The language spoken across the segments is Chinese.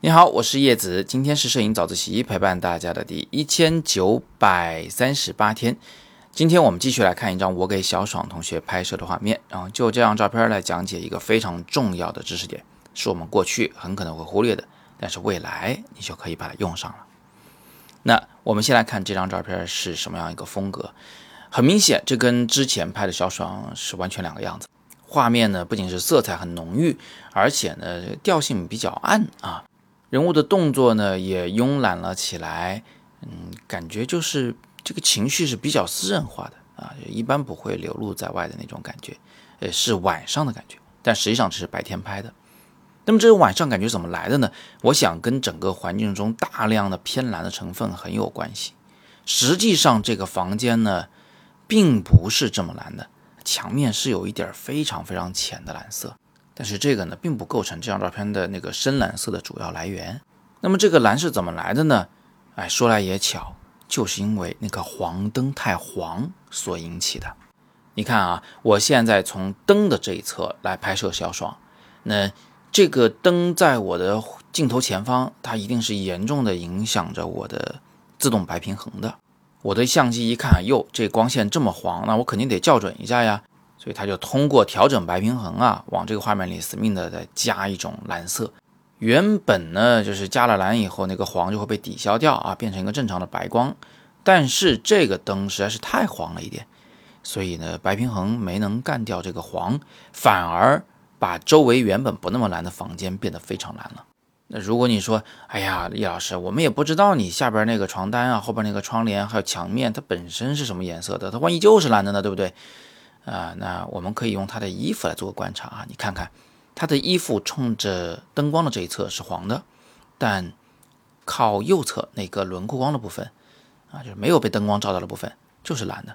你好，我是叶子，今天是摄影早自习陪伴大家的第一千九百三十八天。今天我们继续来看一张我给小爽同学拍摄的画面，然后就这张照片来讲解一个非常重要的知识点，是我们过去很可能会忽略的，但是未来你就可以把它用上了。那我们先来看这张照片是什么样一个风格，很明显，这跟之前拍的小爽是完全两个样子。画面呢不仅是色彩很浓郁，而且呢调性比较暗啊。人物的动作呢也慵懒了起来，嗯，感觉就是这个情绪是比较私人化的啊，一般不会流露在外的那种感觉，呃，是晚上的感觉，但实际上这是白天拍的。那么这个晚上感觉怎么来的呢？我想跟整个环境中大量的偏蓝的成分很有关系。实际上这个房间呢，并不是这么蓝的，墙面是有一点非常非常浅的蓝色。但是这个呢，并不构成这张照片的那个深蓝色的主要来源。那么这个蓝是怎么来的呢？哎，说来也巧，就是因为那个黄灯太黄所引起的。你看啊，我现在从灯的这一侧来拍摄小爽，那这个灯在我的镜头前方，它一定是严重的影响着我的自动白平衡的。我的相机一看，哟，这光线这么黄，那我肯定得校准一下呀。所以他就通过调整白平衡啊，往这个画面里死命的再加一种蓝色。原本呢，就是加了蓝以后，那个黄就会被抵消掉啊，变成一个正常的白光。但是这个灯实在是太黄了一点，所以呢，白平衡没能干掉这个黄，反而把周围原本不那么蓝的房间变得非常蓝了。那如果你说，哎呀，叶老师，我们也不知道你下边那个床单啊，后边那个窗帘还有墙面，它本身是什么颜色的，它万一就是蓝的呢，对不对？啊，那我们可以用他的衣服来做个观察啊。你看看，他的衣服冲着灯光的这一侧是黄的，但靠右侧那个轮廓光的部分啊，就是没有被灯光照到的部分，就是蓝的。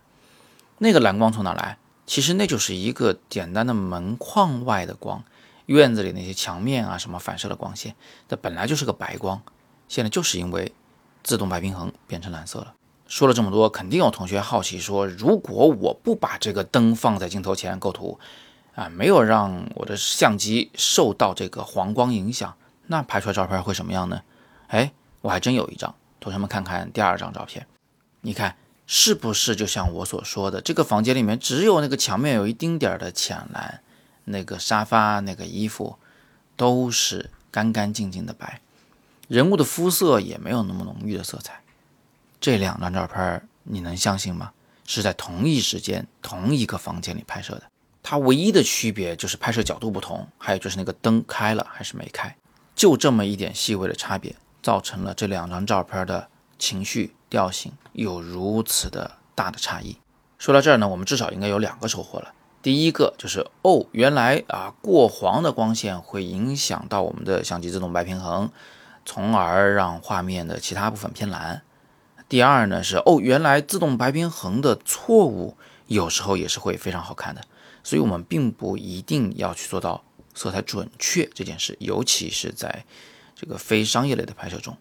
那个蓝光从哪来？其实那就是一个简单的门框外的光，院子里那些墙面啊什么反射的光线，它本来就是个白光，现在就是因为自动白平衡变成蓝色了。说了这么多，肯定有同学好奇说：如果我不把这个灯放在镜头前构图，啊，没有让我的相机受到这个黄光影响，那拍出来照片会什么样呢？哎，我还真有一张，同学们看看第二张照片，你看是不是就像我所说的，这个房间里面只有那个墙面有一丁点儿的浅蓝，那个沙发、那个衣服都是干干净净的白，人物的肤色也没有那么浓郁的色彩。这两张照片你能相信吗？是在同一时间、同一个房间里拍摄的。它唯一的区别就是拍摄角度不同，还有就是那个灯开了还是没开，就这么一点细微的差别，造成了这两张照片的情绪调性有如此的大的差异。说到这儿呢，我们至少应该有两个收获了。第一个就是哦，原来啊过黄的光线会影响到我们的相机自动白平衡，从而让画面的其他部分偏蓝。第二呢是哦，原来自动白平衡的错误有时候也是会非常好看的，所以我们并不一定要去做到色彩准确这件事，尤其是在这个非商业类的拍摄中。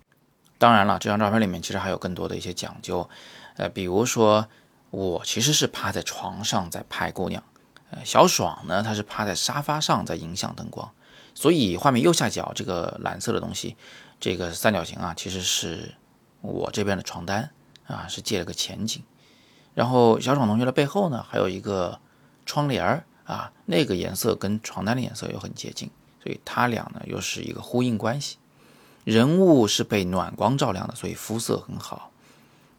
当然了，这张照片里面其实还有更多的一些讲究，呃，比如说我其实是趴在床上在拍姑娘，小爽呢他是趴在沙发上在影响灯光，所以画面右下角这个蓝色的东西，这个三角形啊其实是。我这边的床单啊是借了个前景，然后小爽同学的背后呢还有一个窗帘儿啊，那个颜色跟床单的颜色又很接近，所以它俩呢又是一个呼应关系。人物是被暖光照亮的，所以肤色很好。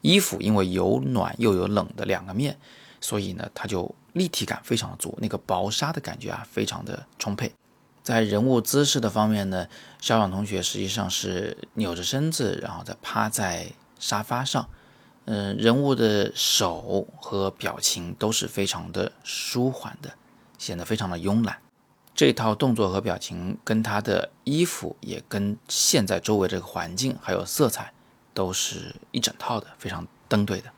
衣服因为有暖又有冷的两个面，所以呢它就立体感非常的足，那个薄纱的感觉啊非常的充沛。在人物姿势的方面呢，小爽同学实际上是扭着身子，然后再趴在沙发上。嗯，人物的手和表情都是非常的舒缓的，显得非常的慵懒。这套动作和表情跟他的衣服，也跟现在周围这个环境还有色彩，都是一整套的，非常登对的。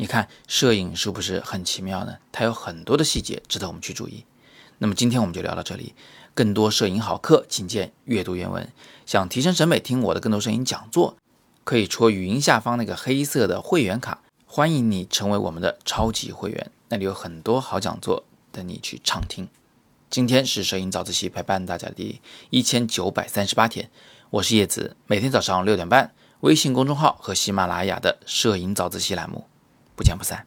你看，摄影是不是很奇妙呢？它有很多的细节值得我们去注意。那么今天我们就聊到这里。更多摄影好课，请见阅读原文。想提升审美，听我的更多摄影讲座，可以戳语音下方那个黑色的会员卡。欢迎你成为我们的超级会员，那里有很多好讲座等你去畅听。今天是摄影早自习陪伴大家的第一千九百三十八天，我是叶子，每天早上六点半，微信公众号和喜马拉雅的摄影早自习栏目，不见不散。